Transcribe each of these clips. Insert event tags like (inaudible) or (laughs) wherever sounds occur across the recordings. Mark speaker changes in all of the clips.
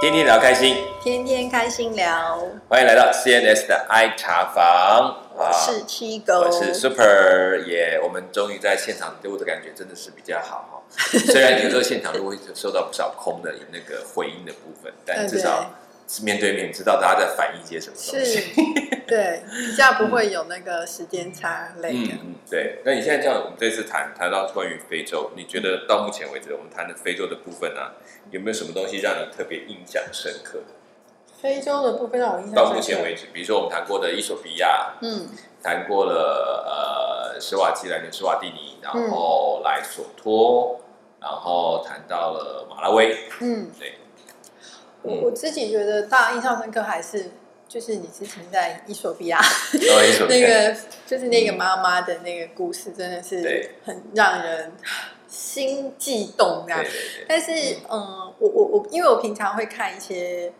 Speaker 1: 天天聊开心，
Speaker 2: 天天开心聊，
Speaker 1: 欢迎来到 CNS 的 I 茶房。
Speaker 2: 我是七狗，
Speaker 1: 我是 Super 耶。我们终于在现场录的感觉真的是比较好哈。(laughs) 虽然有时候现场录会受到不少空的那个回音的部分，但至少面对面知道大家在反映些什么东西。
Speaker 2: 对，比较不会有那个时间差类的。
Speaker 1: 嗯，对。那你现在这样，我们这次谈谈到关于非洲，你觉得到目前为止我们谈的非洲的部分呢，有没有什么东西让你特别印象深刻的？
Speaker 2: 非洲的部分让我印象
Speaker 1: 到目前为止，比如说我们谈过的伊索比亚，嗯，谈过了呃施瓦基兰跟施瓦蒂尼，然后来索托，然后谈到了马拉维，嗯，对。
Speaker 2: 我我自己觉得大印象深刻还是就是你之前在伊索比亚 (laughs) 那个就是那个妈妈的那个故事，真的是很让人心悸动这样。但是嗯，我我我因为我平常会看一些。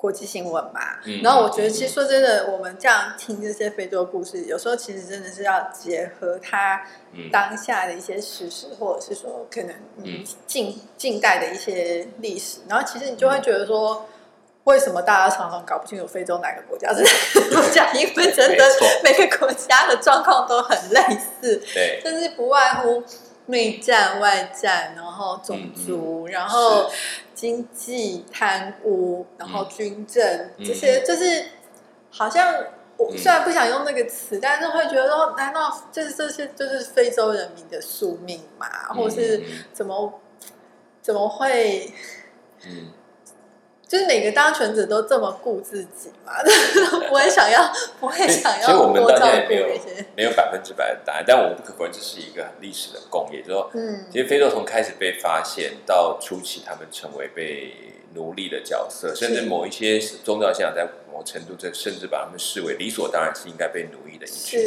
Speaker 2: 国际新闻嘛，然后我觉得其实说真的，我们这样听这些非洲故事，有时候其实真的是要结合它当下的一些事实，或者是说可能近近代的一些历史，然后其实你就会觉得说，为什么大家常常搞不清楚非洲哪个国家是哪个国家？因为真的每个国家的状况都很类似，
Speaker 1: 对，
Speaker 2: 但是不外乎。内战、外战，然后种族，然后经济贪污，然后军政，这些就是好像我虽然不想用那个词，但是会觉得说，难道就是这些就是非洲人民的宿命嘛？或是怎么怎么会？嗯。就是每个当权者都这么顾自己嘛？(laughs) 不会想要，不会想要。
Speaker 1: 其实我们到现在没有没有百分之百的答案，但我们不可否认这是一个很历史的共业。就说，嗯，其实非洲从开始被发现到初期，他们成为被奴隶的角色，甚至某一些宗教信仰在某程度，这甚至把他们视为理所当然是应该被奴役的一群。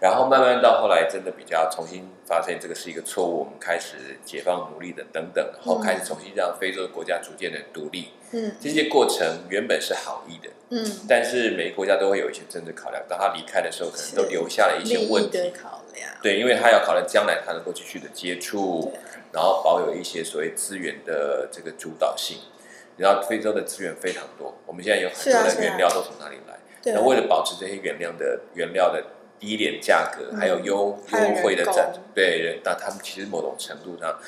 Speaker 1: 然后慢慢到后来，真的比较重新发现这个是一个错误，我们开始解放奴隶的等等，然后开始重新让非洲的国家逐渐的独立。嗯，这些过程原本是好意的，嗯，但是每个国家都会有一些政治考量。当他离开的时候，可能都留下了一些问题
Speaker 2: 考量。
Speaker 1: 对，因为他要考量将来他能够继续的接触，然后保有一些所谓资源的这个主导性。然后非洲的资源非常多，我们现在有很多的原料都从哪里来？那为了保持这些原料的原料的。低廉价格，还有优优惠的赞助，对，那他们其实某种程度上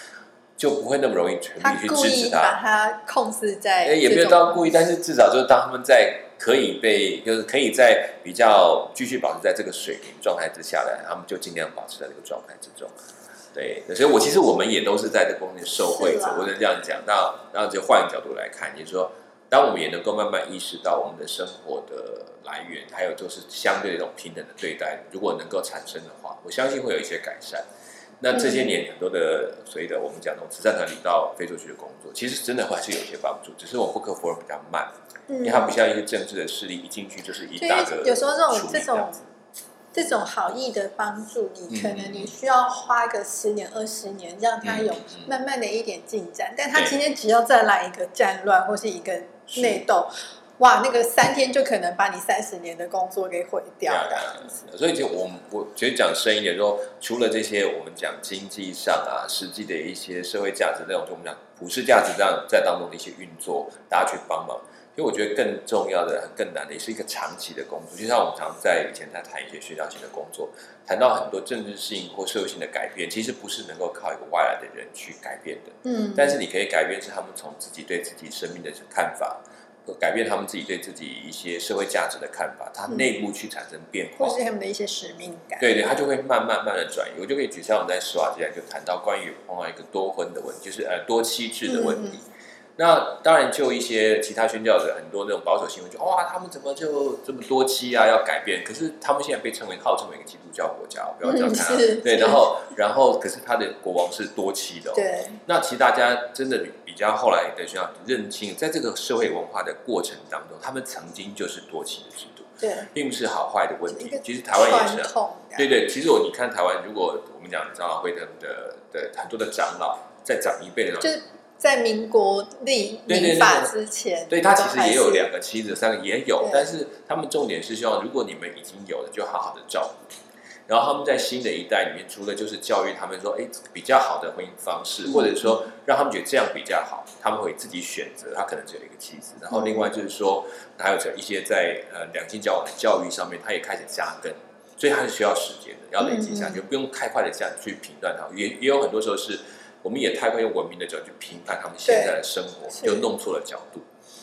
Speaker 1: 就不会那么容易全力去支持他，
Speaker 2: 把他控制在，
Speaker 1: 也没有到故意，但是至少就是当他们在可以被，就是可以在比较继续保持在这个水平状态之下来，他们就尽量保持在这个状态之中。对，所以我其实我们也都是在这方面受惠者，我能这样讲。那那就换个角度来看，你说。当我们也能够慢慢意识到我们的生活的来源，还有就是相对的这种平等的对待，如果能够产生的话，我相信会有一些改善。那这些年很多的所谓的我们讲那种慈善团体到非洲去的工作，其实真的还是有一些帮助，只是我不可否认比较慢，因为它不像一些政治的势力一进去就是一大个。
Speaker 2: 有时候这种这种。这种好意的帮助，你可能你需要花个十年二十年，让他有慢慢的一点进展。但他今天只要再来一个战乱或是一个内斗，哇，那个三天就可能把你三十年的工作给毁掉了。
Speaker 1: 所以就我我觉得讲深一点说，除了这些我们讲经济上啊，实际的一些社会价值那种，就我们讲普世价值这样在当中的一些运作，大家去帮忙。因为我觉得更重要的、更难的，也是一个长期的工作。就像我们常在以前在谈一些学校性的工作，谈到很多政治性或社会性的改变，其实不是能够靠一个外来的人去改变的。嗯，但是你可以改变是他们从自己对自己生命的看法，改变他们自己对自己一些社会价值的看法，他内部去产生变
Speaker 2: 化，或是他们的一些使命感。
Speaker 1: 对对，他就会慢慢慢的转移。我就可以举像我们在施瓦基兰就谈到关于碰到一个多婚的问题，就是呃多妻制的问题。那当然，就一些其他宣教者，很多那种保守新闻，就哇，他们怎么就这么多期啊？要改变？可是他们现在被称为号称为一个基督教国家，不要这样看。对，然后，然后，可是他的国王是多期的。
Speaker 2: 对。
Speaker 1: 那其实大家真的比较后来的需要认清，在这个社会文化的过程当中，他们曾经就是多期的制度，
Speaker 2: 对，
Speaker 1: 并不是好坏的问题。其实台湾也是。对对，其实我你看台湾，如果我们讲长老会的的的很多的长老，在长一辈的
Speaker 2: 就。在民国立民法之前，
Speaker 1: 对他其实也有两个妻子，三个也有，但是他们重点是希望，如果你们已经有了，就好好的照顾。然后他们在新的一代里面，除了就是教育他们说，哎，比较好的婚姻方式，或者说让他们觉得这样比较好，他们会自己选择。他可能只有一个妻子，然后另外就是说，还有一些在呃两性交往的教育上面，他也开始加根，所以他是需要时间的，要累积下去，不用太快的这样去评断他。也也有很多时候是，我们也太快用文明的角度去评判他们现在的生活，就弄错了角度。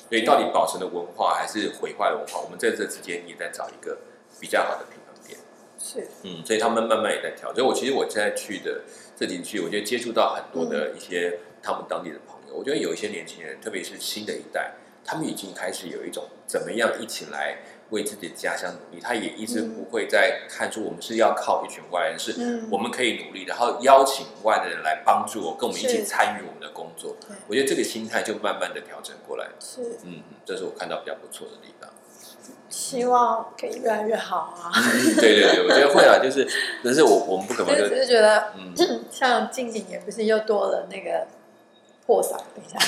Speaker 1: 所以到底保存的文化还是毁坏的文化，我们在这之间也在找一个比较好的平衡点。
Speaker 2: 是，
Speaker 1: 嗯，所以他们慢慢也在调。所以我其实我现在去的这几区，我觉得接触到很多的一些他们当地的朋友。我觉得有一些年轻人，特别是新的一代，他们已经开始有一种怎么样一起来为自己的家乡努力。他也一直不会再看出我们是要靠一群外人，是我们可以努力，然后邀请外的人来帮助我，跟我们一起参与我们的工作。我觉得这个心态就慢慢的调整过来。
Speaker 2: 是，
Speaker 1: 嗯，这是我看到比较不错的地方。
Speaker 2: 希望可以越来越好啊！
Speaker 1: 对对对，我觉得会啊，就是，但是我我们不可能就
Speaker 2: 只是觉得，嗯，(clears throat) 像近几年不是又多了那个。破嗓，等一下，(laughs)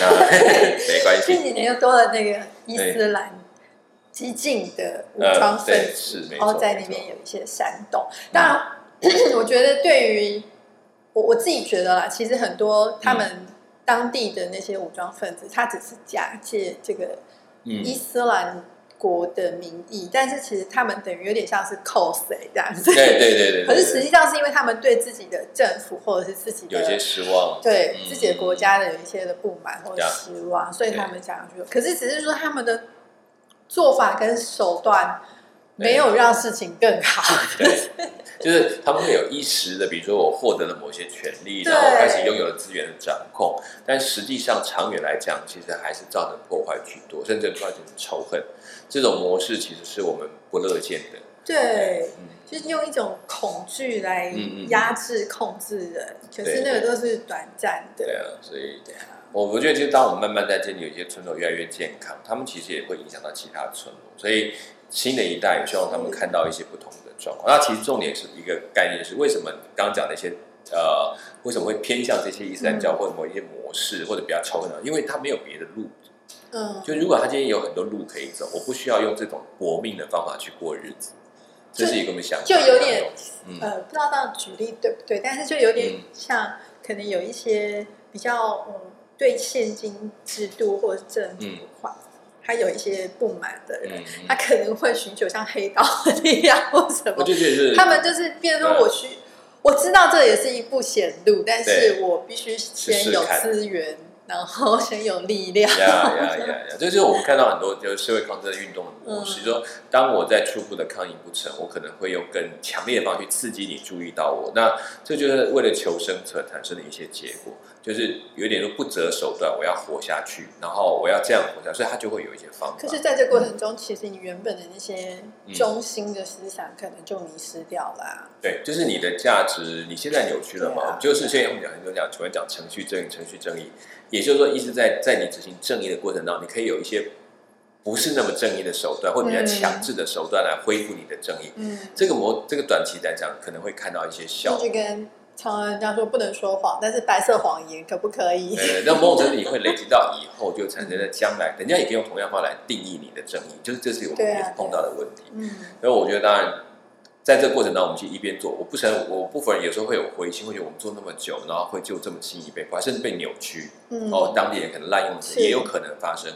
Speaker 1: 没关系。
Speaker 2: 近几年又多了那个伊斯兰激进的武装分子，然后在那边有一些煽动。当然，(clears throat) 我觉得对于我我自己觉得啦，其实很多他们当地的那些武装分子，他只是假借这个伊斯兰。国的名义，但是其实他们等于有点像是 cos 这样子。
Speaker 1: 对对对对。(laughs)
Speaker 2: 可是实际上是因为他们对自己的政府或者是自己
Speaker 1: 的有些失望，
Speaker 2: 对自己的国家的有一些的不满或者失望，所以他们想要去。可是只是说他们的做法跟手段没有让事情更好。
Speaker 1: 就是他们会有一时的，比如说我获得了某些权利，然后开始拥有了资源的掌控，但实际上长远来讲，其实还是造成破坏居多，甚至造成仇恨。这种模式其实是我们不乐见的。
Speaker 2: 对，就是用一种恐惧来压制、控制人，可是那个都是短暂的。
Speaker 1: 对啊，所以我我觉得，就当我们慢慢在这里，有些村落越来越健康，他们其实也会影响到其他村落，所以新的一代也希望他们看到一些不同的状况。那其实重点是一个概念，是为什么刚讲那些呃，为什么会偏向这些伊斯兰教或者某一些模式，或者比较超的？因为他没有别的路。嗯，就如果他今天有很多路可以走，我不需要用这种搏命的方法去过日子，这是一个我们想
Speaker 2: 就有点呃，不知道这样举例对不对？但是就有点像，可能有一些比较嗯，对现金制度或者政府化，他有一些不满的人，他可能会寻求像黑道力量或什么，他们就是变成说我需我知道这也是一步险路，但是我必须先有资源。然后先有力量。
Speaker 1: 呀呀呀呀！这就是我们看到很多就是社会抗争运动的模式。说，当我在初步的抗议不成，我可能会用更强烈的方式刺激你注意到我。那这就是为了求生存产生的一些结果，就是有点说不择手段，我要活下去，然后我要这样活下，所以他就会有一些方法。
Speaker 2: 可是，在这过程中，其实你原本的那些中心的思想可能就迷失掉了。
Speaker 1: 对，就是你的价值，你现在扭曲了嘛？就是现在我们讲很多讲，喜欢讲程序正义，程序正义。也就是说，意思在在你执行正义的过程当中，你可以有一些不是那么正义的手段，或者比较强制的手段来恢复你的正义。嗯，这个模这个短期来讲，可能会看到一些效果。
Speaker 2: 就跟常人家说不能说谎，但是白色谎言可不可以？
Speaker 1: 对，那某种程度你会累积到以后，就产生了将来，人家也可以用同样话来定义你的正义。就是这是我们也是碰到的问题。嗯，所以我觉得当然。在这个过程当中，我们去一边做，我不承认，我不否认，有时候会有灰心，会觉得我们做那么久，然后会就这么轻易被破坏，甚至被扭曲，嗯哦，当地人可能滥用，也有可能发生。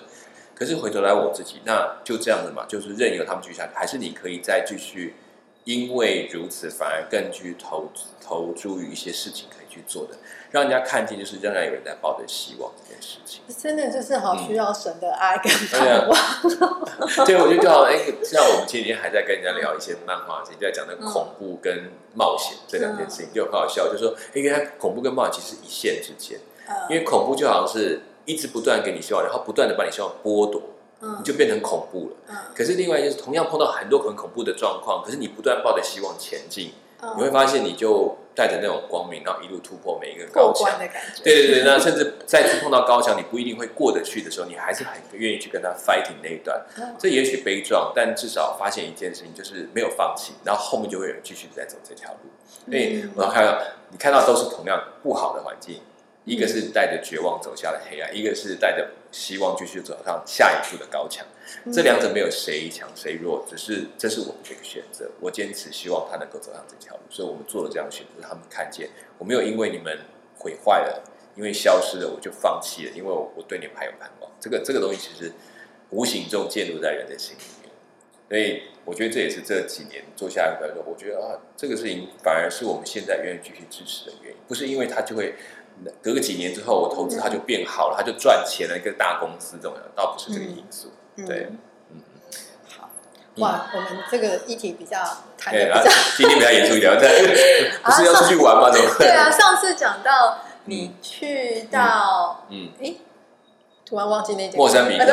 Speaker 1: 可是回头来我自己，那就这样子嘛，就是任由他们继续下去，还是你可以再继续，因为如此反而更具投投注于一些事情可以去做的。让人家看见，就是仍然有人在抱着希望这件事情。
Speaker 2: 真的就是好需要神的爱跟盼望。
Speaker 1: 对，我觉得就好。哎，像我们前几天还在跟人家聊一些漫画，就在讲那恐怖跟冒险这两件事情，就很好笑。就说，哎，原来恐怖跟冒险其实一线之间，因为恐怖就好像是一直不断给你希望，然后不断的把你希望剥夺，你就变成恐怖了。嗯可是另外就是同样碰到很多很恐怖的状况，可是你不断抱着希望前进。你会发现，你就带着那种光明，然后一路突破每一个高墙
Speaker 2: 的感觉。
Speaker 1: 对对对，那甚至再次碰到高墙，你不一定会过得去的时候，你还是很愿意去跟他 fighting 那一段。这也许悲壮，但至少发现一件事情，就是没有放弃，然后后面就会有人继续在走这条路。所以我要看到，你看到都是同样不好的环境，一个是带着绝望走下了黑暗，一个是带着希望继续走上下一步的高墙。这两者没有谁强谁弱，只是这是我们的一个选择。我坚持希望他能够走上这条路，所以我们做了这样选择。他们看见我没有因为你们毁坏了，因为消失了我就放弃了，因为我我对你们还有盼望。这个这个东西其实无形中介入在人的心里面，所以我觉得这也是这几年做下来的。我觉得啊，这个事情反而是我们现在愿意继续支持的原因，不是因为他就会。隔个几年之后，我投资它就变好了，它就赚钱了，一个大公司这种，倒不是这个因素。对，
Speaker 2: 嗯，好，哇，我们这个议题比较谈的比较，
Speaker 1: 今天比较严肃一点，(laughs) 不是要出去玩吗？怎么？
Speaker 2: 对啊，(laughs) 上次讲到你去到，嗯，哎，突然忘记那
Speaker 1: 莫桑比克，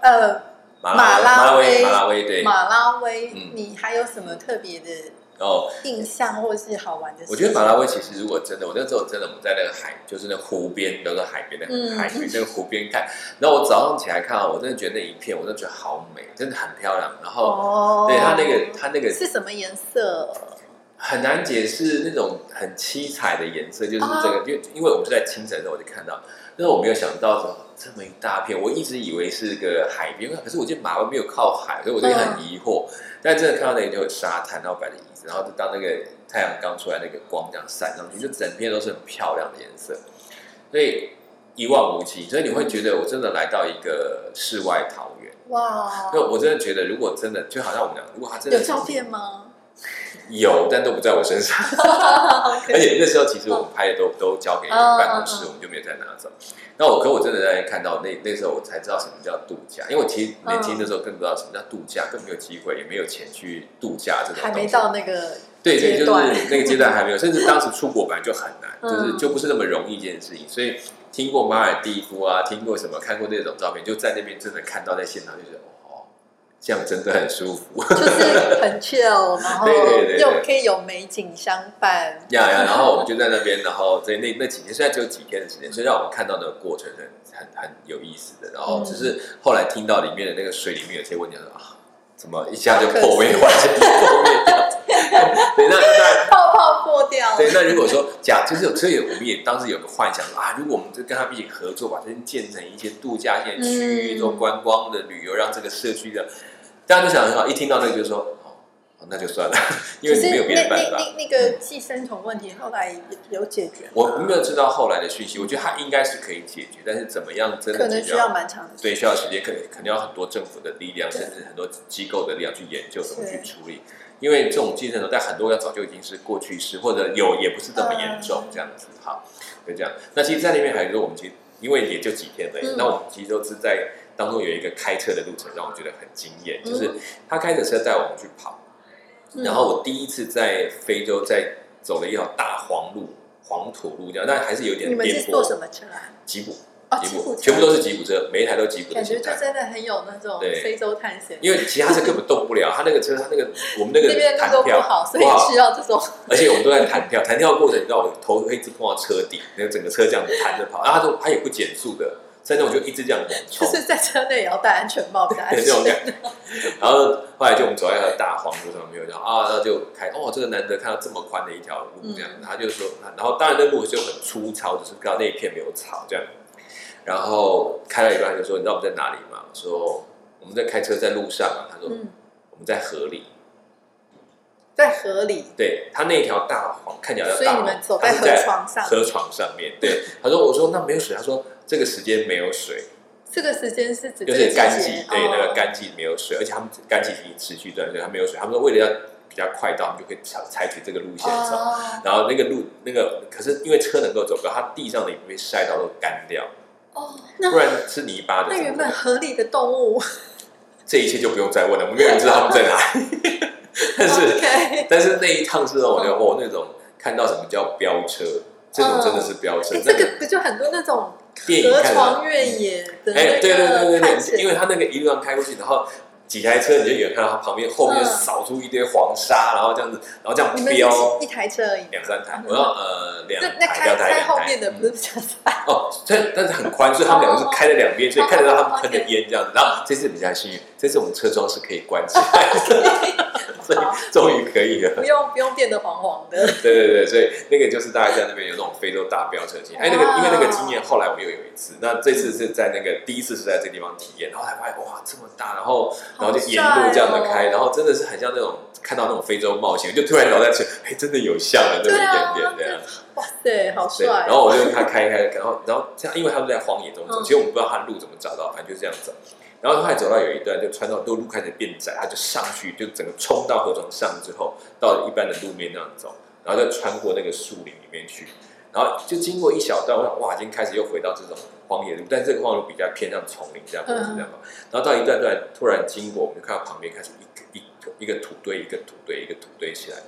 Speaker 2: 呃，马拉
Speaker 1: 威，马拉威，对，
Speaker 2: 马拉威，你还有什么特别的？哦，印象或是好玩的。
Speaker 1: 我觉得马拉维其实如果真的，我那时候真的我们在那个海，就是那湖边，那个海边的海边，那个湖边看。然后我早上起来看，我真的觉得那一片，我真的觉得好美，真的很漂亮。然后，哦对它那个，它那个
Speaker 2: 是什么颜色？
Speaker 1: 很难解释，那种很七彩的颜色，就是这个。就因为我们是在清晨的时候我就看到，但是我没有想到说这么一大片，我一直以为是个海边，可是我记得马拉没有靠海，所以我就很疑惑。但真的看到那里就有沙滩，然后摆的椅子，然后就当那个太阳刚出来，那个光这样散上去，就整片都是很漂亮的颜色，所以一望无际。所以你会觉得我真的来到一个世外桃源。哇！就我真的觉得，如果真的就好像我们讲，如果他真的
Speaker 2: 有照片吗？
Speaker 1: 有，但都不在我身上。而且那时候其实我们拍的都都交给办公室，我们就没有再拿走。那我可我真的在看到那那时候我才知道什么叫度假，因为我其实年轻的时候更不知道什么叫度假，更没有机会，也没有钱去度假这种。
Speaker 2: 还没到那个
Speaker 1: 对对，就是那个阶段还没有，甚至当时出国本来就很难，(laughs) 就是就不是那么容易一件事情。所以听过马尔蒂夫啊，听过什么，看过那种照片，就在那边真的看到在现场，就是。这样真的很舒服，
Speaker 2: 就是很 chill，然后又可以有美景相伴。
Speaker 1: 呀呀，然后我们就在那边，然后在那那几天，虽然只有几天的时间，所以让我们看到那个过程很很很有意思的。然后只是后来听到里面的那个水里面有些问题，说啊，怎么一下就破灭，完全破灭掉？对，那那
Speaker 2: 泡泡破掉。
Speaker 1: 对，那如果说假就是有所以我们也当时有个幻想啊，如果我们就跟他们一起合作，把这边建成一些度假线区域，做观光的旅游，让这个社区的。大家都想很好，一听到那个就说哦，那就算了，(laughs) 因为你没有别的办法。
Speaker 2: 那那个寄生虫问题后来有解决？
Speaker 1: 我没有知道后来的讯息，我觉得它应该是可以解决，但是怎么样真的
Speaker 2: 可能需要蛮长的，
Speaker 1: 对，需要时间，可能肯定要很多政府的力量，甚至很多机构的力量去研究怎么去处理。因为这种寄生虫在很多要早就已经是过去式，或者有也不是这么严重这样子。好，就这样。那其实，在那边还有我们其实因为也就几天而已，那我们其实都是在。当中有一个开车的路程让我觉得很惊艳，就是他开着车带我们去跑，然后我第一次在非洲在走了一条大黄路、黄土路这样，但还是有点。
Speaker 2: 你们是坐什么车啊？
Speaker 1: 吉普，吉普，全部都是吉普车，每一台都吉普。
Speaker 2: 感觉就真的很有那种非洲探险。
Speaker 1: 因为其他车根本动不了，他那个车，他那个我们那个弹跳
Speaker 2: 不好，所以需要这种。
Speaker 1: 而且我们都在弹跳，弹跳过程，你知道，我头会一直碰到车顶，那个整个车这样子弹着跑，然后他就他也不减速的。在那我就一直这样
Speaker 2: 就是在车内也要戴安全帽，戴安全帽。
Speaker 1: 然后后来就我们走在条大黄路上，没有讲啊，那就开哦，这个难得看到这么宽的一条路这样。他就说，然后当然那路就很粗糙，就是刚那一片没有草这样。然后开了一段就说，你知道我们在哪里吗？说我们在开车在路上啊。他说我们在河里，
Speaker 2: 在河里。
Speaker 1: 对他那条大黄看起来，
Speaker 2: 所以你们走在河床上，
Speaker 1: 河床上面。对，他说我说那没有水，他说。这个时间没有水，
Speaker 2: 这个时间是指
Speaker 1: 就是干季，对那个干季没有水，而且他们干季已经持续一段时间，他没有水。他们说为了要比较快到，他们就可以采采取这个路线走。然后那个路那个，可是因为车能够走，可它地上的也被晒到都干掉。哦，不然是泥巴的。
Speaker 2: 那原本河里的动物，(laughs)
Speaker 1: 这一切就不用再问了，我们没有人知道他们在哪里。(laughs) 但是但是那一趟是让我觉得哦，那种看到什么叫飙车，这种真的是飙车。
Speaker 2: 这个不就很多那种。电影看的，哎，
Speaker 1: 对对对对对，因为他那个一路上开过去，然后几台车你就远看到它旁边后面扫出一堆黄沙，然后这样子，然后这样飙
Speaker 2: 一台车而已，
Speaker 1: 两三台，我要呃两
Speaker 2: 台，开开后面的不是比较快
Speaker 1: 哦，但但是很宽，所以他们两个是开在两边，所以看得到他们喷的烟这样子。然后这次比较幸运，这次我们车窗是可以关起来的。所以 (laughs) 终于可以了，
Speaker 2: 不用不用变得黄黄的。(laughs)
Speaker 1: 对对对，所以那个就是大家在那边有那种非洲大飙车经验。哎，那个因为那个经验，后来我又有一次，那这次是在那个第一次是在这个地方体验，然后才发现哇这么大，然后然后就沿路这样的开，然后真的是很像那种看到那种非洲冒险，就 (laughs) 突然脑袋去，哎，真的有像了那么一点点这样。
Speaker 2: 哇塞，好帅！
Speaker 1: 然后我就跟他开开，然后然后这样，因为他们在荒野中走，其实我们不知道他路怎么找到，反正就这样走。然后他还走到有一段，就穿到路路开始变窄，他就上去，就整个冲到河床上之后，到一般的路面那样走，然后再穿过那个树林里面去，然后就经过一小段，我想哇，已经开始又回到这种荒野路，但这个荒野路比较偏向丛林这样子这样嘛。然后到一段段突然经过，我们就看到旁边开始一个一个一个土堆，一个土堆，一个土堆起来。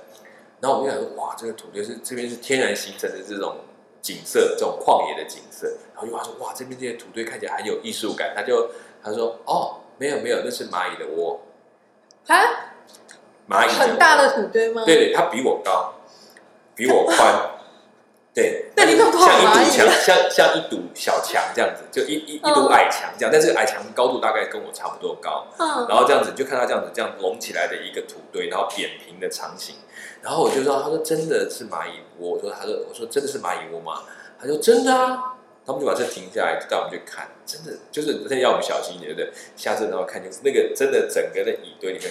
Speaker 1: 然后我们就想说，哇，这个土堆是这边是天然形成的这种景色，这种旷野的景色。然后又话说，哇，这边这些土堆看起来很有艺术感，他就。他说：“哦，没有没有，那是蚂蚁的窝。
Speaker 2: 啊，
Speaker 1: 蚂蚁
Speaker 2: 很大的土堆吗？
Speaker 1: 对对，它比我高，比我宽。对，
Speaker 2: 那你像
Speaker 1: 一堵墙，像像一堵小墙这样子，就一一一堵矮墙这样。但是矮墙高度大概跟我差不多高。嗯，然后这样子就看到这样子这样隆起来的一个土堆，然后扁平的长形。然后我就说，他说真的是蚂蚁窝。我说，他说我说真的是蚂蚁窝吗？他说真的啊。”他们就把车停下来，带我们去看，真的就是真的要我们小心一点，对不对？下次然后看就是那个真的整个的蚁堆里面，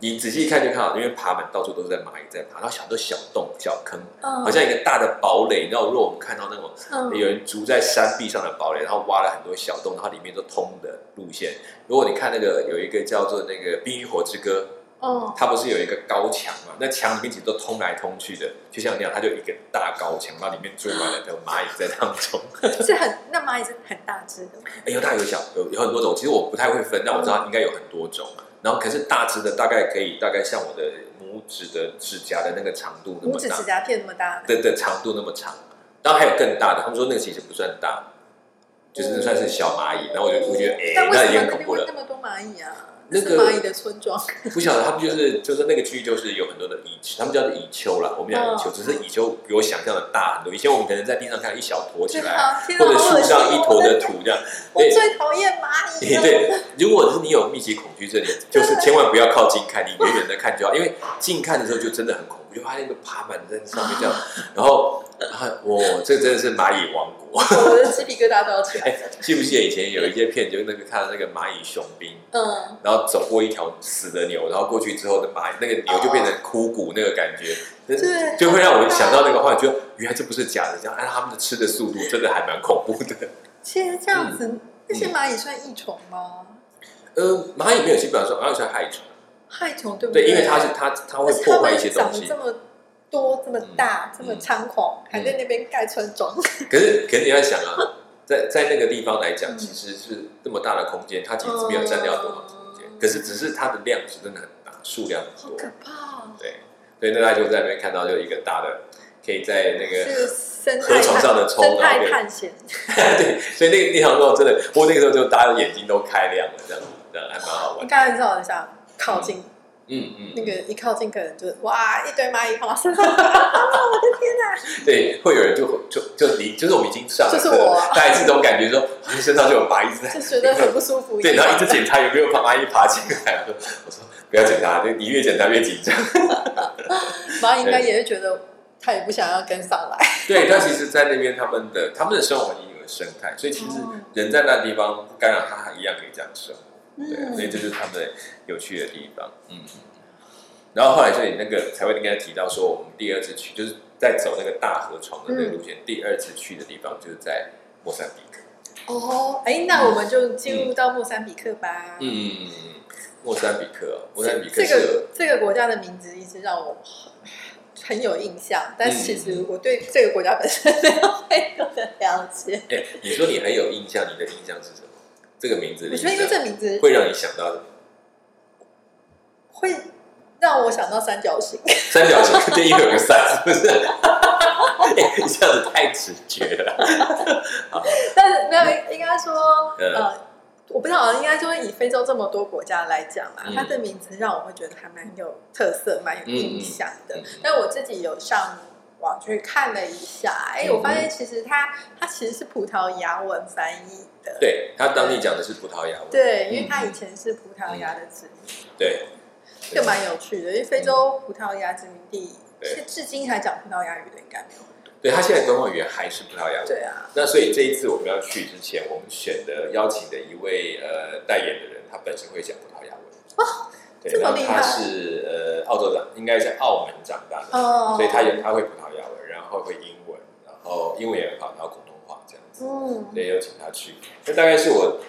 Speaker 1: 你仔细一看就看到，因为爬满到处都是在蚂蚁在爬，然后很多小洞小坑，好像一个大的堡垒。然后如果我们看到那种有人筑在山壁上的堡垒，然后挖了很多小洞，然后里面都通的路线。如果你看那个有一个叫做那个《冰与火之歌》。哦，它不是有一个高墙嘛？那墙里面其实都通来通去的，就像那样，它就一个大高墙，那里面住满了的蚂蚁在当中。(laughs)
Speaker 2: 是很，那蚂蚁是很大只的吗？
Speaker 1: 哎，有大有小，有有很多种。其实我不太会分，但我知道应该有很多种。然后可是大只的大概可以，大概像我的拇指的指甲的那个长度那么大，
Speaker 2: 拇指指甲片那么大，
Speaker 1: 对对，长度那么长。然后还有更大的，他们说那个其实不算大，就是算是小蚂蚁。然后我就我觉得，哎，那已经很恐怖了。
Speaker 2: 那么多蚂蚁啊！
Speaker 1: 那
Speaker 2: 个蚂蚁的村庄，(laughs)
Speaker 1: 不晓得他们就是就是那个区域就是有很多的蚁，他们叫做蚁丘啦。我们讲蚁丘，只是蚁丘比我想象的大很多。以前我们可能在地上看一小坨起来，或者树上一坨的土这样。
Speaker 2: 我最讨厌蚂蚁。(laughs)
Speaker 1: 对，如果是你有密集恐惧症，就是千万不要靠近看，你远远的看就好，因为近看的时候就真的很恐怖，就发现一个爬满在上面这样，(laughs) 然后。啊，我这真的是蚂蚁王国，(laughs)
Speaker 2: 我的鸡皮疙瘩都要起来。
Speaker 1: 记不记得以前有一些片，就是那个看到那个蚂蚁雄兵，嗯，然后走过一条死的牛，然后过去之后，的蚂蚁那个牛就变成枯骨那个感觉，
Speaker 2: 对，
Speaker 1: 就会让我想到那个画面，就原来这不是假的，这样，哎，他们的吃的速度真的还蛮恐怖的。(laughs)
Speaker 2: 其实这样子，那些蚂蚁算益虫吗？
Speaker 1: 呃，蚂蚁没有，基本上说蚂蚁算害虫，
Speaker 2: 害虫对不对？
Speaker 1: 对，因为它是它它会破坏一些东西。
Speaker 2: 多这么大，这么猖狂，还在那边盖村庄。
Speaker 1: 可是，可是你要想啊，在在那个地方来讲，其实是这么大的空间，它其实没有占掉多少空间。可是，只是它的量是真的很大，数量很
Speaker 2: 多。可怕。
Speaker 1: 对，所以那他就在那边看到，就一个大的，可以在那
Speaker 2: 个
Speaker 1: 河床上的冲，
Speaker 2: 生态探险。(laughs)
Speaker 1: 对，所以那那条路真的，我那个时候就大家的眼睛都开亮了，这样子，这样还蛮好玩。
Speaker 2: 刚才知道一下，靠近。嗯嗯，那个一靠近，可能就哇，一堆蚂蚁跑身上，(laughs) 我的天哪！
Speaker 1: 对，会有人就就就你，就是我们已经上，
Speaker 2: 就是我，
Speaker 1: 大概是这种感觉，说身上就有蚂蚁在，
Speaker 2: 就觉得很不舒服。
Speaker 1: 对，然后一直检查有没有把蚂蚁爬进来。我说不要检查，你越检查越紧张。(laughs)
Speaker 2: 蚂蚁应该也是觉得他也不想要跟上来。
Speaker 1: 对，但其实，在那边他们的他们的生活环境有生态，所以其实人在那地方不干扰他，还一样可以这样生活。对，所以这就是他们有趣的地方。嗯，然后后来，所以那个才会跟他提到说，我们第二次去就是在走那个大河床的那个路线。第二次去的地方就是在莫桑比克。
Speaker 2: 哦，哎，那我们就进入到莫桑比克吧。
Speaker 1: 嗯，莫桑比克，莫桑比克
Speaker 2: 这个这个国家的名字一直让我很有印象，但是其实我对这个国家本身没有太多的了解。(laughs)
Speaker 1: 哎，你说你很有印象，你的印象是什么？这个名字，
Speaker 2: 我觉得因为这名字
Speaker 1: 会让你想到，
Speaker 2: 会让我想到三角形。(laughs)
Speaker 1: 三角形这一个有个三，不是？你 (laughs) 这样子太直觉了。(laughs)
Speaker 2: 但是没有，应该说，呃，我不知道，应该说以非洲这么多国家来讲啊，它的名字让我会觉得还蛮有特色、蛮有印象的。但我自己有上。网去看了一下，哎，我发现其实它它其实是葡萄牙文翻译的。
Speaker 1: 对，它当地讲的是葡萄牙文。
Speaker 2: 对，因为它以前是葡萄牙的殖民。
Speaker 1: 对。
Speaker 2: 这个蛮有趣的，因为非洲葡萄牙殖民地，是至今还讲葡萄牙语的应该没有。
Speaker 1: 对他现在官方语言还是葡萄牙。
Speaker 2: 对啊。
Speaker 1: 那所以这一次我们要去之前，我们选的邀请的一位呃代言的人，他本身会讲葡萄牙文。
Speaker 2: 哦，这么厉
Speaker 1: 害。他是呃澳洲长，应该在澳门长大的，哦所以他有他会葡萄后会英文，然后英文也很好，然后广东话这样子。嗯。所以有请他去。那大概是我，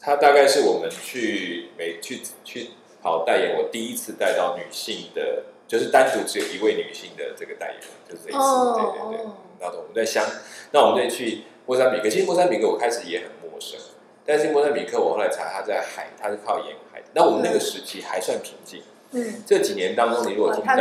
Speaker 1: 他大概是我们去没去去跑代言，我第一次带到女性的。就是单独只有一位女性的这个代言人，就是这一次，对对对。然后我们在香，那我们再去莫桑比克。其实莫桑比克我开始也很陌生，但是莫桑比克我后来查，他在海，他是靠沿海。那我们那个时期还算平静。嗯。这几年当中，你如果听到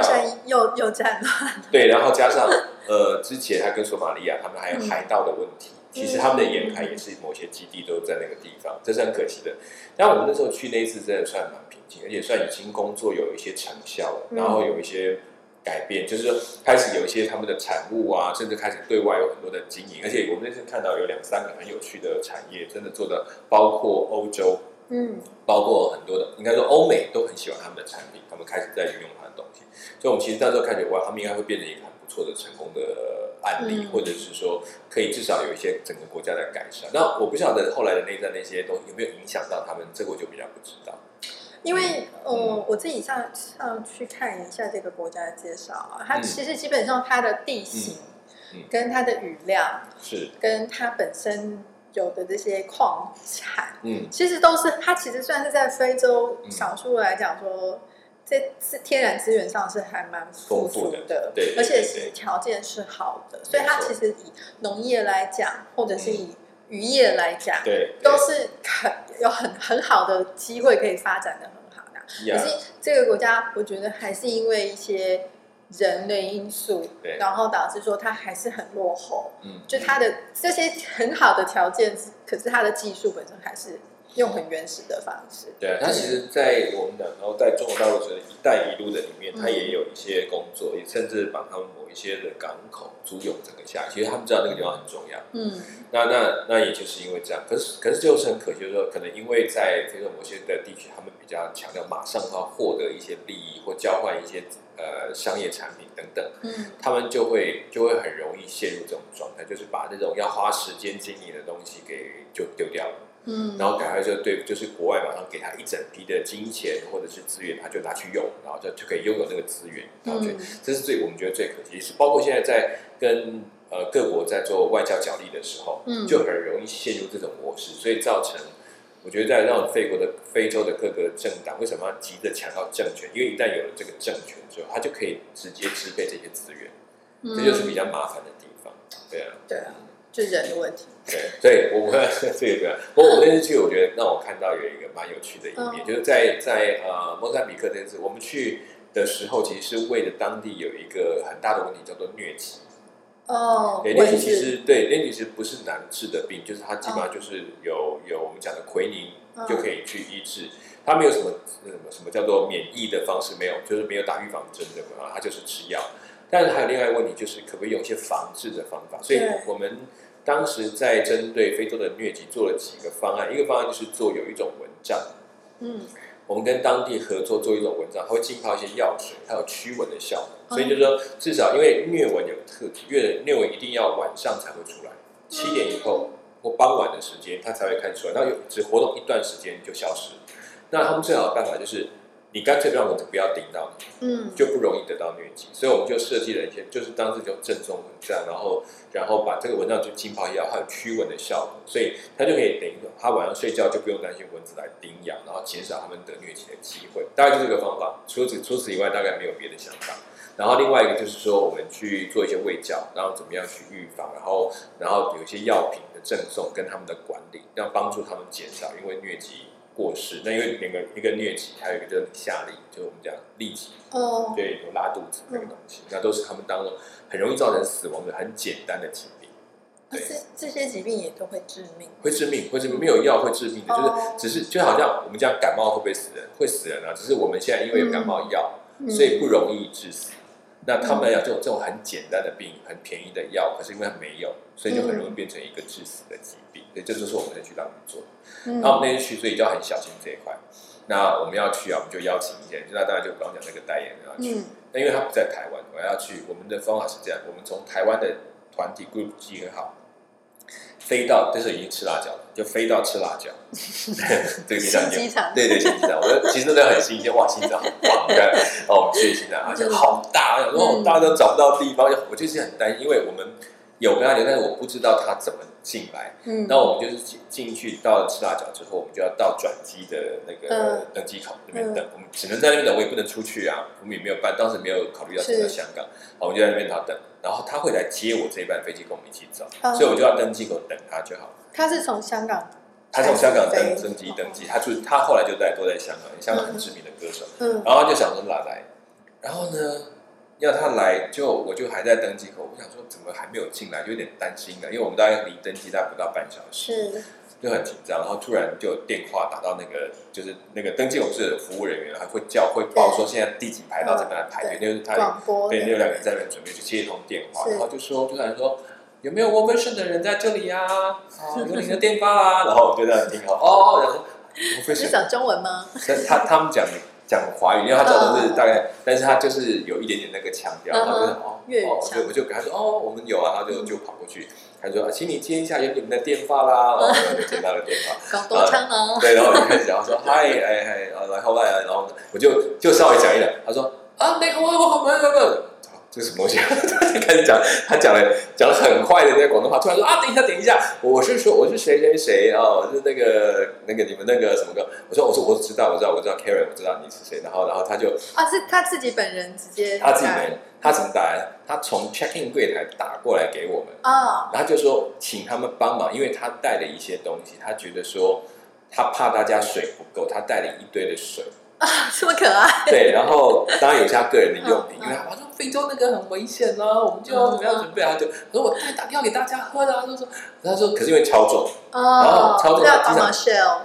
Speaker 2: 又又战乱。
Speaker 1: 对，然后加上呃，之前他跟索马利亚他们还有海盗的问题，其实他们的沿海也是某些基地都在那个地方，这是很可惜的。但我们那时候去那一次，真的算蛮平静。而且算已经工作有一些成效了，然后有一些改变，就是说开始有一些他们的产物啊，甚至开始对外有很多的经营。而且我们那次看到有两三个很有趣的产业，真的做的包括欧洲，嗯，包括很多的，应该说欧美都很喜欢他们的产品，他们开始在运用他的东西。所以，我们其实那时候看觉哇，他们应该会变成一个很不错的成功的案例，或者是说可以至少有一些整个国家的改善。那我不晓得后来的内战那些东西有没有影响到他们，这个我就比较不知道。
Speaker 2: 因为，呃，我自己上上去看一下这个国家的介绍啊，它其实基本上它的地形，跟它的雨量，
Speaker 1: 是。
Speaker 2: 跟它本身有的这些矿产，嗯，其实都是它其实算是在非洲少数来讲说，在天然资源上是还蛮富足的，
Speaker 1: 对，
Speaker 2: 而且是条件是好的，所以它其实以农业来讲，或者是以渔业来讲，
Speaker 1: 对，
Speaker 2: 都是很有很很好的机会可以发展的很好的。可是这个国家，我觉得还是因为一些人的因素，然后导致说它还是很落后。嗯，就它的这些很好的条件，可是它的技术本身还是用很原始的方式。
Speaker 1: 对啊，它其实，在我们讲然后在中国大陆的一带一路的里面，他也有一些工作，也甚至把他们某一些的港口租用整个下。其实他们知道那个地方很重要。嗯，那那那也就是因为这样，可是可是就是很可惜，就是说可能因为在非洲某些的地区，他们。比较强调马上要获得一些利益或交换一些呃商业产品等等，嗯，他们就会就会很容易陷入这种状态，就是把那种要花时间经营的东西给就丢掉了，嗯，然后赶快就对，就是国外马上给他一整批的金钱或者是资源，他就拿去用，然后就就可以拥有那个资源，然后就这是最我们觉得最可惜，是包括现在在跟呃各国在做外交角力的时候，嗯，就很容易陷入这种模式，所以造成。我觉得在让非国的非洲的各个政党为什么要急着抢到政权？因为一旦有了这个政权之后，他就可以直接支配这些资源，这就是比较麻烦的地方。对啊，
Speaker 2: 对啊，就人的问题。
Speaker 1: 对，对我们 (laughs) 这个，不过我那次去，我觉得让我看到有一个蛮有趣的一面，就是在在呃莫桑比克这次我们去的时候，其实是为了当地有一个很大的问题，叫做疟疾。
Speaker 2: 哦，
Speaker 1: 对，疟疾其实对疟疾其实不是难治的病，就是它基本上就是有有我们讲的奎宁就可以去医治，它没有什么什么什么叫做免疫的方式，没有，就是没有打预防针的嘛，它就是吃药。但是还有另外一个问题，就是可不可以用一些防治的方法？所以我们当时在针对非洲的疟疾做了几个方案，一个方案就是做有一种蚊帐，嗯。我们跟当地合作做一种蚊帐，它会浸泡一些药水，它有驱蚊的效果。所以就是说，至少因为疟蚊有特质，疟疟蚊一定要晚上才会出来，七点以后或傍晚的时间它才会看出来，然后有只活动一段时间就消失。那他们最好的办法就是。你干脆让蚊子不要叮到你，嗯，就不容易得到疟疾。所以我们就设计了一些，就是当时就正宗蚊帐，然后然后把这个蚊帐就浸泡药，还有驱蚊的效果，所以它就可以等于他晚上睡觉就不用担心蚊子来叮咬，然后减少他们得疟疾的机会。大概就这个方法，除此除此以外，大概没有别的想法。然后另外一个就是说，我们去做一些卫教，然后怎么样去预防，然后然后有一些药品的赠送跟他们的管理，要帮助他们减少因为疟疾。过世，那因为两个一个疟疾，还有一个就是下痢，就是我们讲痢疾，哦，对，有拉肚子那个东西，那都是他们当中很容易造成死亡的很简单的疾病。
Speaker 2: 对，这些疾病也都会致命，
Speaker 1: 会致命，会致命，没有药会致命的，就是只是就好像我们讲感冒会不会死人？会死人啊，只是我们现在因为有感冒药，所以不容易致死。那他们要，这种这种很简单的病，很便宜的药，可是因为没有，所以就很容易变成一个致死的疾病。对，这就是我们那去让你做。然后我们那天去，所以就要很小心这一块。那我们要去啊，我们就邀请一些，那当然就刚讲那个代言人要去。那因为他不在台湾，我要去。我们的方法是这样：我们从台湾的团体 group 集合好，飞到，这时候已经吃辣椒了，就飞到吃辣椒。(laughs) (laughs) 这个机场，
Speaker 2: 机场，
Speaker 1: 对对，新机场。我觉得其实那很新鲜，哇，新机场很棒，对。哦，我们去新机场，而且好大，然后大家都找不到地方，我就是很担心，因为我们。有跟他聊，但是我不知道他怎么进来。嗯，那我们就是进进去到了赤辣角之后，我们就要到转机的那个登机口那边等。我们只能在那边等，我也不能出去啊。我们也没有办，当时没有考虑要走到香港，好，我们就在那边他等。然后他会来接我这一班飞机，跟我们一起走，所以我就要登机口等他就好了。
Speaker 2: 他是从香港，
Speaker 1: 他从香港登登机登机，他就他后来就在都在香港，香港很知名的歌手。嗯，然后他就想说哪来，然后呢？要他来，就我就还在登机口，我想说怎么还没有进来，就有点担心了，因为我们大概离登机大概不到半小时，是，就很紧张。然后突然就电话打到那个，就是那个登机口是服务人员，还会叫会报说现在第几排到这边来排队，就是他对，那两个人在那边准备去接一通电话，然后就说突然说有没有我们省的人在这里呀？啊，(laughs) 有你的电话啊。然后我就这样听哦哦，然后
Speaker 2: 是讲中文吗？(laughs)
Speaker 1: 他他们讲。讲华语，因为他讲的是大概，但是他就是有一点点那个腔调，然后就哦哦，所以我就跟他说哦，我们有啊，他就就跑过去，他说请你接一下有你们的电话啦，然后就接到了电话，
Speaker 2: 搞多腔哦，
Speaker 1: 对，然后我就开始讲，说嗨哎 (laughs) 嗨，然后来，然后我就就稍微讲一点，他说啊那个我我我那个。这是什么东西？(laughs) 他开始讲，他讲了讲了很快的那些广东话，突然说啊，等一下，等一下，我是说我是谁谁谁哦，我是那个那个你们那个什么歌？我说我说我知道，我知道，我知道，Karen，我知道你是谁。然后然后他就
Speaker 2: 啊，是他自己本人直接
Speaker 1: 他自己本人，他怎么打来？他从 check in 柜台打过来给我们啊，然后就说请他们帮忙，因为他带了一些东西，他觉得说他怕大家水不够，他带了一堆的水。
Speaker 2: 啊，(laughs) 这么可爱！
Speaker 1: 对，然后当然有他个人的用品，因为他说非洲那个很危险呢，我们就要怎么样准备啊？就他说我再打电话给大家喝的，他说，他说可是因为超重，然后超重，经常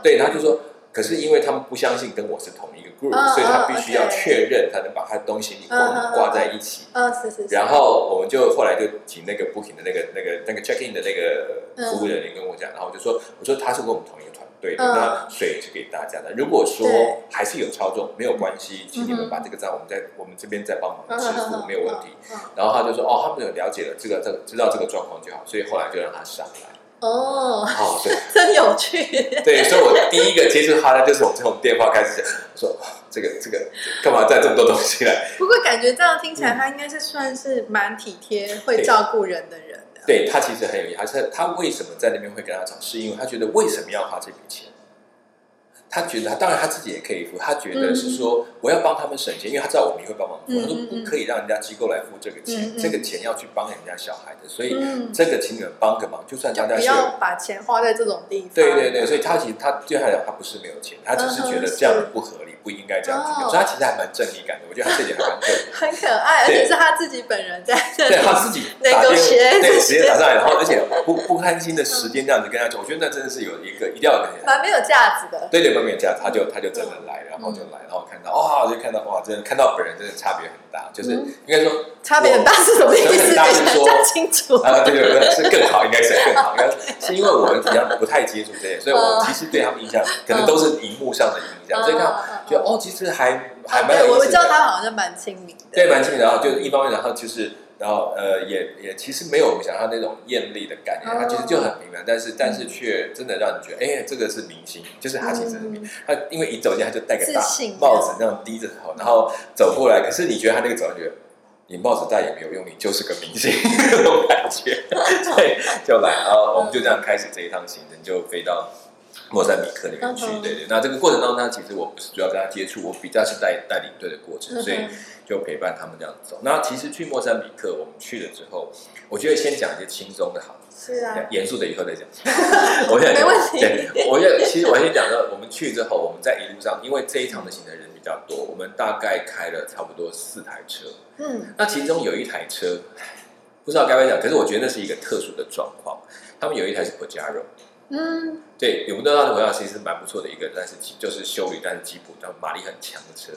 Speaker 1: 对，他就说，可是因为他们不相信跟我是同一个 group，所以他必须要确认才能把他的东西挂挂在一起。
Speaker 2: 嗯，是是。
Speaker 1: 然后我们就后来就请那个 booking 的那个那个那个 check in 的那个服务人员跟我讲，然后我就说，我说他是跟我们同一个团。对，那水是给大家的。如果说还是有超重，没有关系，请你们把这个账，我们在我们这边再帮忙支付，没有问题。然后他就说：“哦，他们有了解了这个，这个知道这个状况就好。”所以后来就让他上来。
Speaker 2: 哦，
Speaker 1: 好，对，(laughs)
Speaker 2: 真有趣。
Speaker 1: 对，所以我第一个接触他呢，就是我从电话开始讲，说这个这个干嘛带这么多东西来？
Speaker 2: 不过感觉这样听起来，他应该是算是蛮体贴、会照顾人的人。
Speaker 1: 对他其实很有意思，他是他为什么在那边会跟他吵？是因为他觉得为什么要花这笔钱？他觉得他，当然他自己也可以付。他觉得是说，我要帮他们省钱，因为他知道我们也会帮忙付。他说不可以让人家机构来付这个钱，这个钱要去帮人家小孩的，所以这个请你们帮个忙，就算大家
Speaker 2: 不要把钱花在这种地方。
Speaker 1: 对对对，所以他其实他对他来讲，他不是没有钱，他只是觉得这样不合理，不应该这样子。所以他其实还蛮正义感的，我觉得他这点还蛮正。
Speaker 2: 很可爱，而且是他自己本人在对
Speaker 1: 他自己 (laughs) 打电对直接打上来，然后而且 (laughs) 不不开心的时间这样子跟他讲，我觉得那真的是有一个一定要
Speaker 2: 蛮没有价值的。
Speaker 1: 对对，蛮没有价值，他就他。就真的来，然后就来，然后看到哇，就看到哇，真的看到本人，真的差别很大。就是应该说
Speaker 2: 差别很大是什么意思？讲清楚
Speaker 1: 啊，对对对，是更好，应该是更好。(laughs) 应该是因为我们比较不太接触这些，所以我其实对他们印象可能都是荧幕上的印象。所以看，就哦，其实还还蛮有意思。
Speaker 2: 我知道他好像蛮亲民的，
Speaker 1: 对，蛮亲民的。然后就一方面，然后就是。然后呃，也也其实没有我们想象那种艳丽的感觉，他其实就很平凡，但是但是却真的让你觉得，哎，这个是明星，就是他其实他因为一走进他就戴个大帽子，那样低着头，然后走过来，可是你觉得他那个走，觉得你帽子戴也没有用，你就是个明星那种感觉，(laughs) 对，就来，然后我们就这样开始这一趟行程，就飞到。莫桑比克那边去，对对，那这个过程当中，其实我不是主要跟他接触，我比较是带带领队的过程，所以就陪伴他们这样走。那其实去莫桑比克，我们去了之后，我觉得先讲一些轻松的，好，
Speaker 2: 是啊，
Speaker 1: 严肃的以后再讲。(laughs)
Speaker 2: 我现在没问题。
Speaker 1: 我要其实我先讲到，我们去之后，我们在一路上，因为这一趟的行程人比较多，我们大概开了差不多四台车。嗯，那其中有一台车，不知道该不该讲，可是我觉得那是一个特殊的状况，他们有一台是 Pajero。嗯，对，我们都知道，这辆其实蛮不错的一个，但是就是修理，但是吉普，但马力很强的车。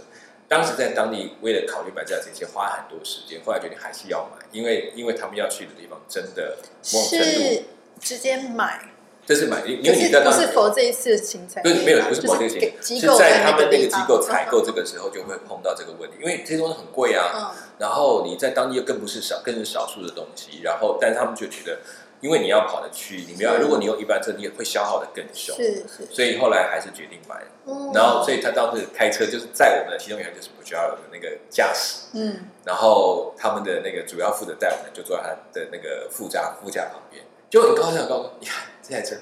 Speaker 1: 当时在当地为了考虑买这台车，花很多时间，后来决定还是要买，因为因为他们要去的地方真的
Speaker 2: 是直接买，
Speaker 1: 这是买，因为你在
Speaker 2: 不是否这一次行程，
Speaker 1: 对，没有不是否这个行程，是在他们那个机构采购这个时候就会碰到这个问题，因为这些东西很贵啊，然后你在当地又更不是少，更是少数的东西，然后但是他们就觉得。因为你要跑的区域，你们要如果你用一般车，你会消耗的更凶，
Speaker 2: 是是，
Speaker 1: 所以后来还是决定买。嗯，然后所以他当时开车就是在我们的其中一个就是不需要的那个驾驶，嗯，然后他们的那个主要负责带我们就坐在他的那个副驾副驾旁边，就很高兴很高兴，你看这台车。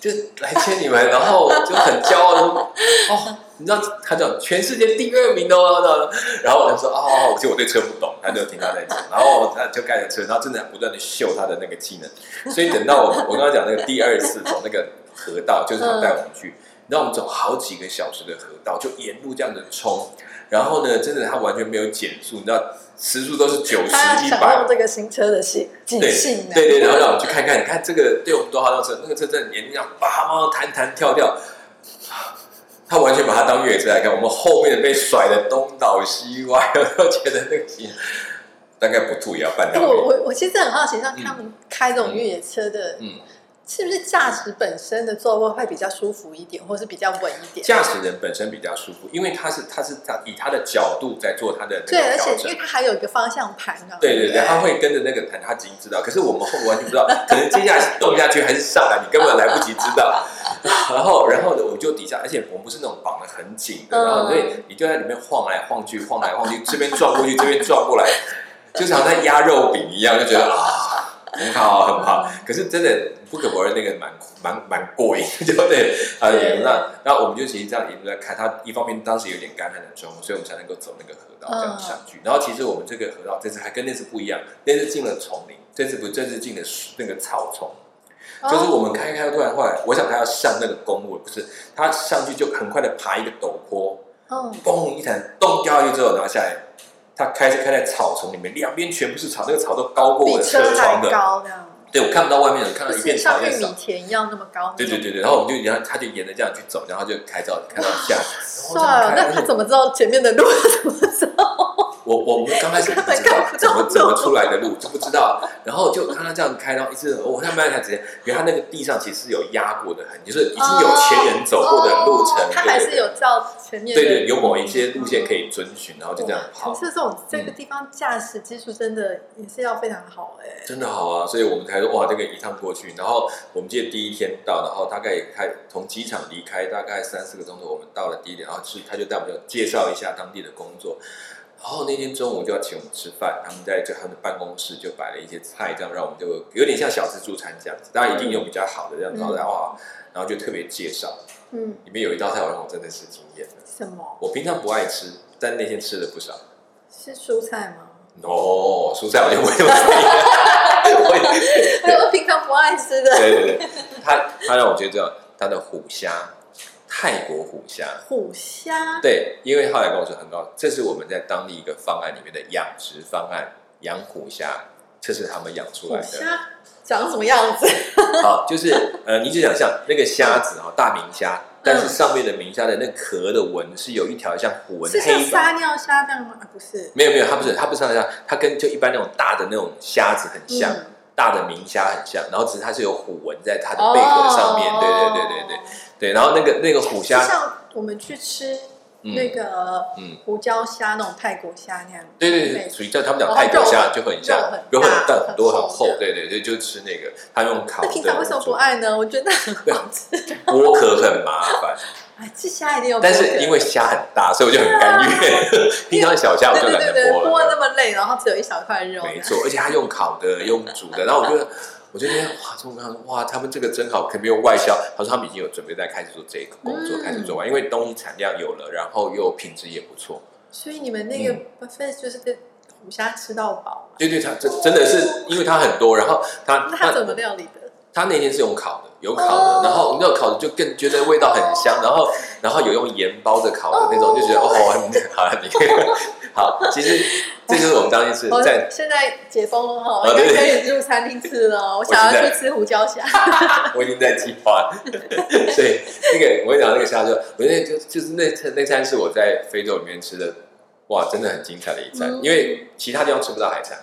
Speaker 1: 就来接你们，然后就很骄傲的哦，你知道他讲全世界第二名的哦，然后我就说哦，其实我对车不懂，他就听他在讲，然后他就开着车，然后真的不断的秀他的那个技能，所以等到我我刚刚讲那个第二次走那个河道，就是他带我们去，你知道我们走好几个小时的河道，就沿路这样子冲。然后呢，真的他完全没有减速，你知道时速都是九十一百。
Speaker 2: 用这个新车的性。
Speaker 1: 对对，然后让我们去看看，你看这个对我们多好车，那个车真的沿这样叭叭弹弹跳跳，他完全把它当越野车来看。我们后面被甩的东倒西歪，我都觉得那个大概不吐也要半条。
Speaker 2: 我我我其实很好奇，像他们开这种越野车的，嗯。是不是驾驶本身的座位会比较舒服一点，或是比较稳一点？
Speaker 1: 驾驶人本身比较舒服，因为他是他是他以他的角度在做他的
Speaker 2: 对，而且因为他还有一个方向盘啊。
Speaker 1: 对对对，他会跟着那个盘，他已经知道。可是我们后完全不知道，可能接下来动下去还是上来，你根本来不及知道。(laughs) 然后然后呢，我就底下，而且我们不是那种绑的很紧的，然后所以你就在里面晃来晃去，晃来晃去，这边转过去，这边转过来，就像在压肉饼一样，就觉得啊。很好，很好。可是真的不可否认，那个蛮蛮蛮过瘾，对不对？啊，那那我们就其实这样一路在看。它一方面当时有点干旱的状况，所以我们才能够走那个河道这样上去。然后其实我们这个河道这次还跟那次不一样，那次进了丛林，这次不，这次进了那个草丛。就是我们开开突然坏，我想他要上那个公路，不是他上去就很快的爬一个陡坡，嗯，嘣一弹，咚掉下去之后，然后下来。他开是开在草丛里面，两边全部是草，那个草都高过我的车窗的。对，我看不到外面，看到一片草
Speaker 2: 像玉米田一样那么高。
Speaker 1: 对对对对，然后我们就然后他就沿着这样去走，然后就开到开到下。
Speaker 2: 算了，那他怎么知道前面的路 (laughs) 怎么走？
Speaker 1: 我我们刚开始 (laughs) 不知道怎么怎么出来的路就不知道，然后就看他这样开，然后一直我他慢慢直接，因为他那个地上其实有压过的痕，就是已经有前人走过的路程，
Speaker 2: 他还是有照前面
Speaker 1: 对对，有某一些路线可以遵循，然后就这样跑。
Speaker 2: 可是这种这个地方驾驶技术真的也是要非常好哎，
Speaker 1: 真的好啊，所以我们才说哇，这个一趟过去，然后我们记得第一天到，然后大概开从机场离开大概三四个钟头，我们到了第一点，然后是他就带我们介绍一下当地的工作。然后那天中午就要请我们吃饭，他们在就他们的办公室就摆了一些菜，这样让我们就有点像小自助餐这样子。大家一定有比较好的这样子，然后然后就特别介绍，嗯，里面有一道菜我让我真的是惊艳的。
Speaker 2: 什么？
Speaker 1: 我平常不爱吃，但那天吃了不少。
Speaker 2: 是蔬菜吗？
Speaker 1: 哦，蔬菜我就不会。(laughs) (laughs)
Speaker 2: 我平常不爱吃的。
Speaker 1: 对对对，他他让我觉得他的虎虾。泰国虎虾，
Speaker 2: 虎虾
Speaker 1: 对，因为后来跟我说很高，这是我们在当地一个方案里面的养殖方案，养虎虾，这是他们养出来的。
Speaker 2: 虾长什么样子？(laughs)
Speaker 1: 好，就是呃，你就想象那个虾子哈，大明虾，但是上面的明虾的那壳的纹是有一条像虎纹，
Speaker 2: 是像撒尿虾这样吗？不是，
Speaker 1: 没有没有，它不是，它不是撒尿虾，它跟就一般那种大的那种虾子很像。大的明虾很像，然后只是它是有虎纹在它的贝壳上面，对对对对对对。然后那个那个虎虾，
Speaker 2: 像我们去吃那个嗯胡椒虾那种泰国虾那样。
Speaker 1: 对对对，属于叫他们讲泰国虾就很像，有很大很多很厚，对对对，就吃那个，他用烤。那
Speaker 2: 平常为什么不爱呢？我觉得很好吃，
Speaker 1: 剥壳很麻烦。
Speaker 2: 哎，吃虾一定有，
Speaker 1: 但是因为虾很大，所以我就很甘愿。平常小虾我就懒得剥了，
Speaker 2: 剥那么累，然后只有一小块肉。
Speaker 1: 没错，而且他用烤的，用煮的，然后我觉得，我觉得哇，中国哇，他们这个真好，肯定有外销。他说他们已经有准备在开始做这个工作，开始做完，因为东西产量有了，然后又品质也不错。
Speaker 2: 所以你们那个 buffet 就是跟虎虾吃到饱。
Speaker 1: 对对，他真真的是，因为它很多，然后他
Speaker 2: 他怎么料理的？
Speaker 1: 他那天是用烤的。有烤的，然后那个烤的就更觉得味道很香，然后然后有用盐包着烤的那种，就觉得哦，(laughs) 好你好，其实 (laughs) 这就是我们当天吃在
Speaker 2: 现在解封了哈，可以入餐厅吃了。(laughs) 我想要去吃胡椒虾，
Speaker 1: 我已经在计划。所以那个我跟你讲，那个虾就我那就就是那餐那餐是我在非洲里面吃的，哇，真的很精彩的一餐，因为其他地方吃不到海产，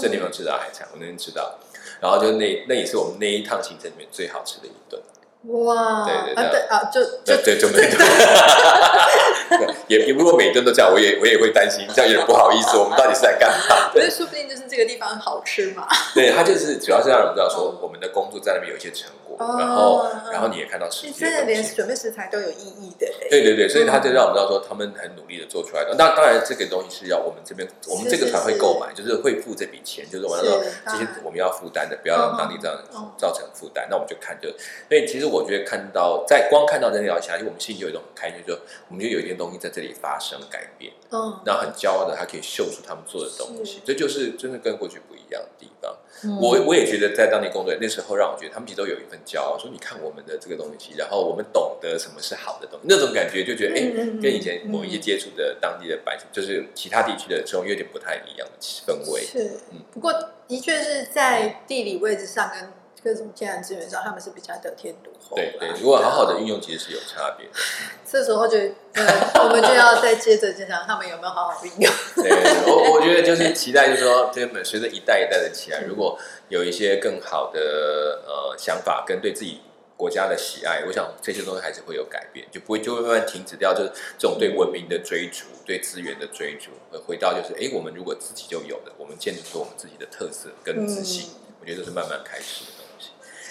Speaker 1: 这地方吃到海产，我那天吃到。然后就那那也是我们那一趟行程里面最好吃的一顿。
Speaker 2: 哇，
Speaker 1: 对
Speaker 2: 对对啊，就
Speaker 1: 就对就每顿，(laughs) 也 (laughs) 也如果每顿都这样，我也我也会担心，这样有点不好意思。我们到底是在干嘛？(laughs)
Speaker 2: 对，说不定就是这个地方好吃嘛。
Speaker 1: 对他就是主要是让人知道说，我们的工作在那边有一些成果，然后然后你也看到实际，
Speaker 2: 真的连准备食材都有意义的。
Speaker 1: 对对对，所以他就让我们知道说，他们很努力的做出来的。那当然，这个东西是要我们这边我们这个团会购买，就是会付这笔钱，就是我们说这些我们要负担的，不要让当地这样造成负担。那我们就看就，所以其实我觉得看到。在光看到这条虾，就我们心里就有一种很开心，就我们就有一件东西在这里发生改变，嗯，那很骄傲的，他可以秀出他们做的东西，这就是真的跟过去不一样的地方。我我也觉得在当地工作那时候，让我觉得他们其实都有一份骄傲，说你看我们的这个东西，然后我们懂得什么是好的东西，那种感觉就觉得哎，跟以前某一些接触的当地的百姓，就是其他地区的这种有点不太一样的氛围。
Speaker 2: 是，嗯，不过的确是在地理位置上跟。各种天然资源上，他们是比较得天独厚。
Speaker 1: 对对，如果好好的运用，其实是有差别的。(laughs)
Speaker 2: 这时候就，我们就要再接着讲，他们有没有好好运用？
Speaker 1: 对，我我觉得就是期待，就是说，这本随着一代一代的起来，如果有一些更好的呃想法跟对自己国家的喜爱，我想这些东西还是会有改变，就不会就会慢慢停止掉，就是这种对文明的追逐、对资源的追逐，会回到就是，哎，我们如果自己就有的，我们建立出我们自己的特色跟自信，我觉得这是慢慢开始的。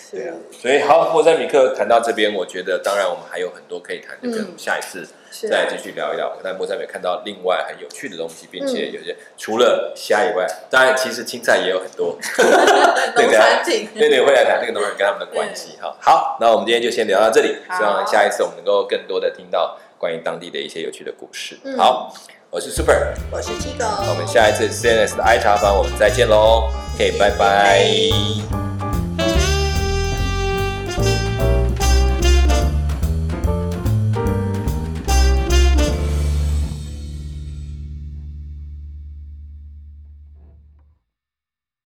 Speaker 1: 对啊，所以好，莫塞米克谈到这边，我觉得当然我们还有很多可以谈的，我们下一次再继续聊一聊。但莫塞米看到另外很有趣的东西，并且有些除了虾以外，当然其实青菜也有很多。(laughs) (laughs)
Speaker 2: 农产品，
Speaker 1: 对对，会来谈这个农产跟他们的关系。哈，(laughs) 好，那我们今天就先聊到这里，希望下一次我们能够更多的听到关于当地的一些有趣的故事。好，我是 Super，
Speaker 2: 我是七狗，
Speaker 1: 我们下一次 CNS 的爱茶房我们再见喽，OK，拜拜。